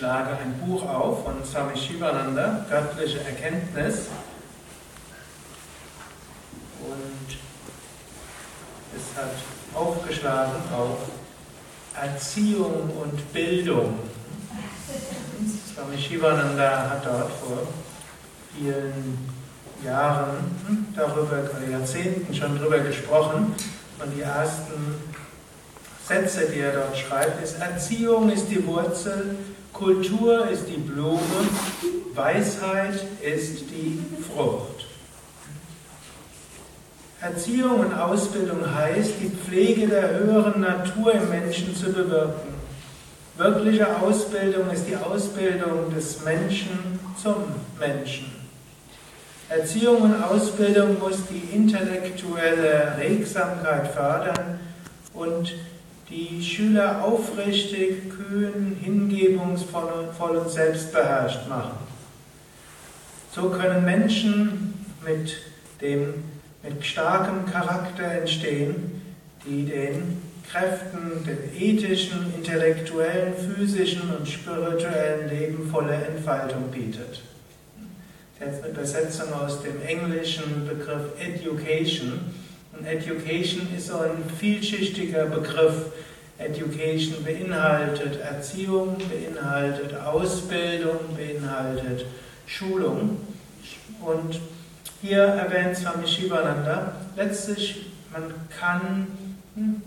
schlage ein Buch auf von Swami Shivananda, Göttliche Erkenntnis. Und es hat aufgeschlagen auf Erziehung und Bildung. Swami Shivananda hat dort vor vielen Jahren darüber, oder Jahrzehnten schon darüber gesprochen. Und die ersten Sätze, die er dort schreibt, ist, Erziehung ist die Wurzel, Kultur ist die Blume, Weisheit ist die Frucht. Erziehung und Ausbildung heißt, die Pflege der höheren Natur im Menschen zu bewirken. Wirkliche Ausbildung ist die Ausbildung des Menschen zum Menschen. Erziehung und Ausbildung muss die intellektuelle Regsamkeit fördern und die Schüler aufrichtig, kühn, hingebungsvoll und selbstbeherrscht machen. So können Menschen mit, dem, mit starkem Charakter entstehen, die den Kräften, dem ethischen, intellektuellen, physischen und spirituellen Leben volle Entfaltung bietet. Jetzt eine Übersetzung aus dem englischen Begriff Education und Education ist so ein vielschichtiger Begriff. Education beinhaltet Erziehung, beinhaltet Ausbildung, beinhaltet Schulung. Und hier erwähnt Swami Shivananda, letztlich, man kann hm,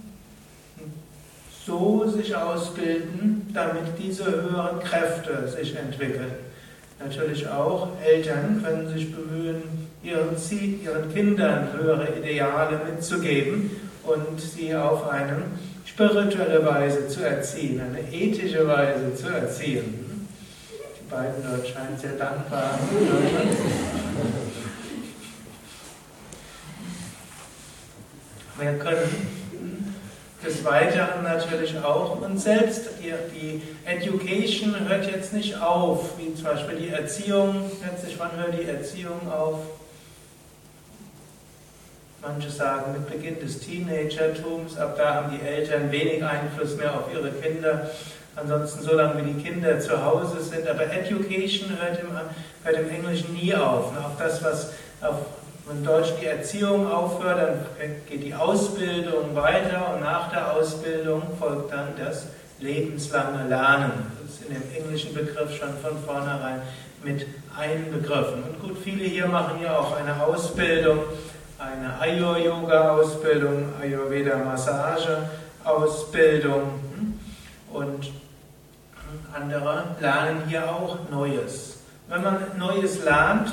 so sich ausbilden, damit diese höheren Kräfte sich entwickeln. Natürlich auch Eltern können sich bemühen, ihren, ihren Kindern höhere Ideale mitzugeben und sie auf eine spirituelle Weise zu erziehen, eine ethische Weise zu erziehen. Die beiden dort scheinen sehr dankbar. Wir können des Weiteren natürlich auch uns selbst, die, die, Education hört jetzt nicht auf, wie zum Beispiel die Erziehung, letztlich wann hört die Erziehung auf? Manche sagen mit Beginn des Teenagertums, ab da haben die Eltern wenig Einfluss mehr auf ihre Kinder. Ansonsten so lange wie die Kinder zu Hause sind. Aber Education hört im, hört im Englischen nie auf. Und auch das, was auf, in Deutsch die Erziehung aufhört, dann geht die Ausbildung weiter und nach der Ausbildung folgt dann das lebenslange Lernen. Das ist in dem englischen Begriff schon von vornherein mit einbegriffen. Und gut, viele hier machen ja auch eine Ausbildung eine Ayur-Yoga-Ausbildung, Ayurveda-Massage-Ausbildung und andere lernen hier auch Neues. Wenn man Neues lernt,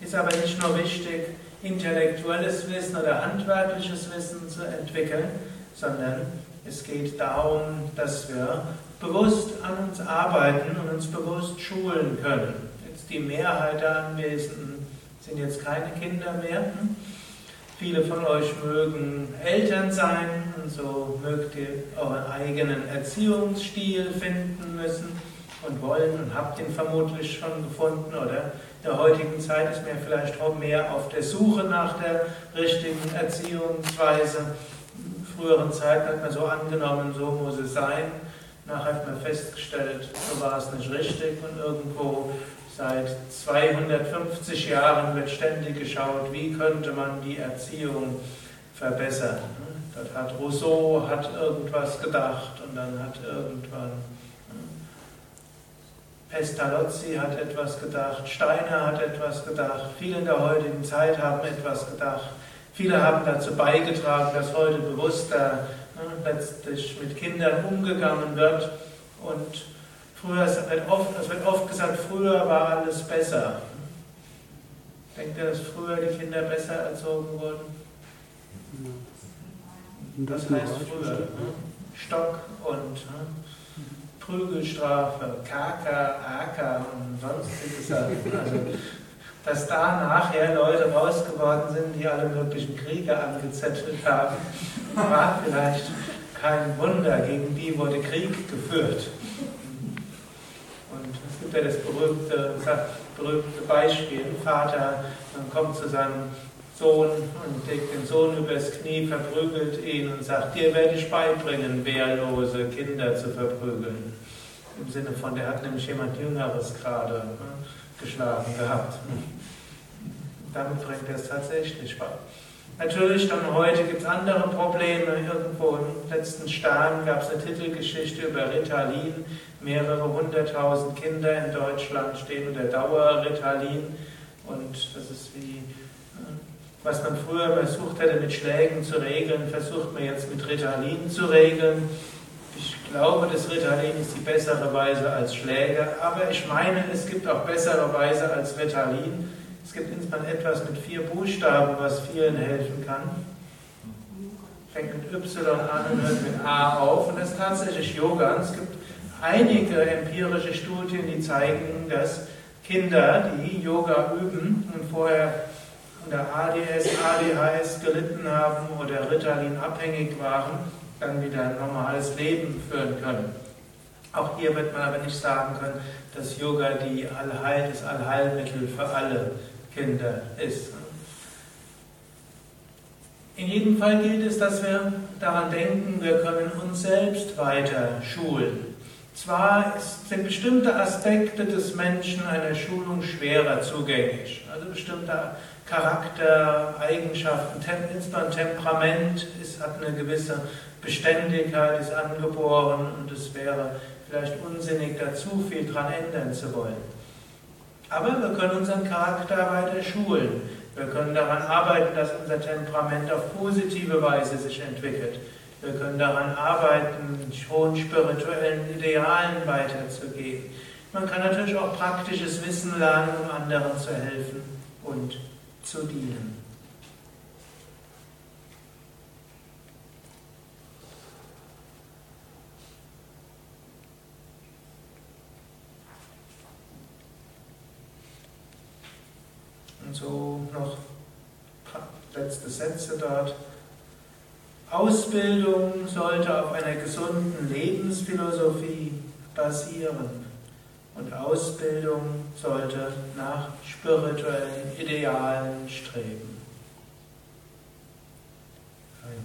ist aber nicht nur wichtig, intellektuelles Wissen oder handwerkliches Wissen zu entwickeln, sondern es geht darum, dass wir bewusst an uns arbeiten und uns bewusst schulen können. Jetzt die Mehrheit der Anwesenden sind jetzt keine Kinder mehr. Viele von euch mögen Eltern sein und so mögt ihr euren eigenen Erziehungsstil finden müssen und wollen und habt ihn vermutlich schon gefunden oder in der heutigen Zeit ist man vielleicht auch mehr auf der Suche nach der richtigen Erziehungsweise. In früheren Zeiten hat man so angenommen, so muss es sein. Nachher hat man festgestellt, so war es nicht richtig und irgendwo Seit 250 Jahren wird ständig geschaut, wie könnte man die Erziehung verbessern. Dort hat Rousseau hat irgendwas gedacht und dann hat irgendwann Pestalozzi hat etwas gedacht, Steiner hat etwas gedacht, viele in der heutigen Zeit haben etwas gedacht. Viele haben dazu beigetragen, dass heute bewusster ne, letztlich mit Kindern umgegangen wird und Früher, es wird, oft, es wird oft gesagt, früher war alles besser. Denkt ihr, dass früher die Kinder besser erzogen wurden? Das heißt früher. Ne? Stock und ne? Prügelstrafe, Kaka, Aka und sonstiges. Also, dass da nachher Leute raus geworden sind, die alle möglichen Kriege angezettelt haben, war vielleicht kein Wunder. Gegen die wurde Krieg geführt gibt ja das berühmte, berühmte Beispiel, Vater kommt zu seinem Sohn und legt den Sohn übers Knie, verprügelt ihn und sagt, dir werde ich beibringen, wehrlose Kinder zu verprügeln. Im Sinne von, der hat nämlich jemand Jüngeres gerade ne, geschlagen gehabt. Damit bringt er es tatsächlich bei. Natürlich, dann heute gibt es andere Probleme. Irgendwo im letzten Stern gab es eine Titelgeschichte über Ritalin. Mehrere hunderttausend Kinder in Deutschland stehen unter Dauer-Ritalin. Und das ist wie, was man früher versucht hätte mit Schlägen zu regeln, versucht man jetzt mit Ritalin zu regeln. Ich glaube, das Ritalin ist die bessere Weise als Schläge, aber ich meine, es gibt auch bessere Weise als Ritalin. Es gibt insbesondere etwas mit vier Buchstaben, was vielen helfen kann. Fängt mit Y an und hört mit A auf. Und das ist tatsächlich Yoga. Es gibt einige empirische Studien, die zeigen, dass Kinder, die Yoga üben und vorher unter ADS, ADHS gelitten haben oder Ritalin abhängig waren, dann wieder ein normales Leben führen können. Auch hier wird man aber nicht sagen können, dass Yoga die Allheil, das Allheilmittel für alle Kinder ist. In jedem Fall gilt es, dass wir daran denken, wir können uns selbst weiter schulen. Zwar sind bestimmte Aspekte des Menschen einer Schulung schwerer zugänglich, also bestimmte Charaktereigenschaften, insbesondere Temperament ist, hat eine gewisse Beständigkeit, ist angeboren und es wäre vielleicht unsinnig, da zu viel dran ändern zu wollen. Aber wir können unseren Charakter weiter schulen. Wir können daran arbeiten, dass unser Temperament auf positive Weise sich entwickelt. Wir können daran arbeiten, hohen spirituellen Idealen weiterzugehen. Man kann natürlich auch praktisches Wissen lernen, um anderen zu helfen und zu dienen. Und so noch letzte Sätze dort. Ausbildung sollte auf einer gesunden Lebensphilosophie basieren. Und Ausbildung sollte nach spirituellen Idealen streben. Ein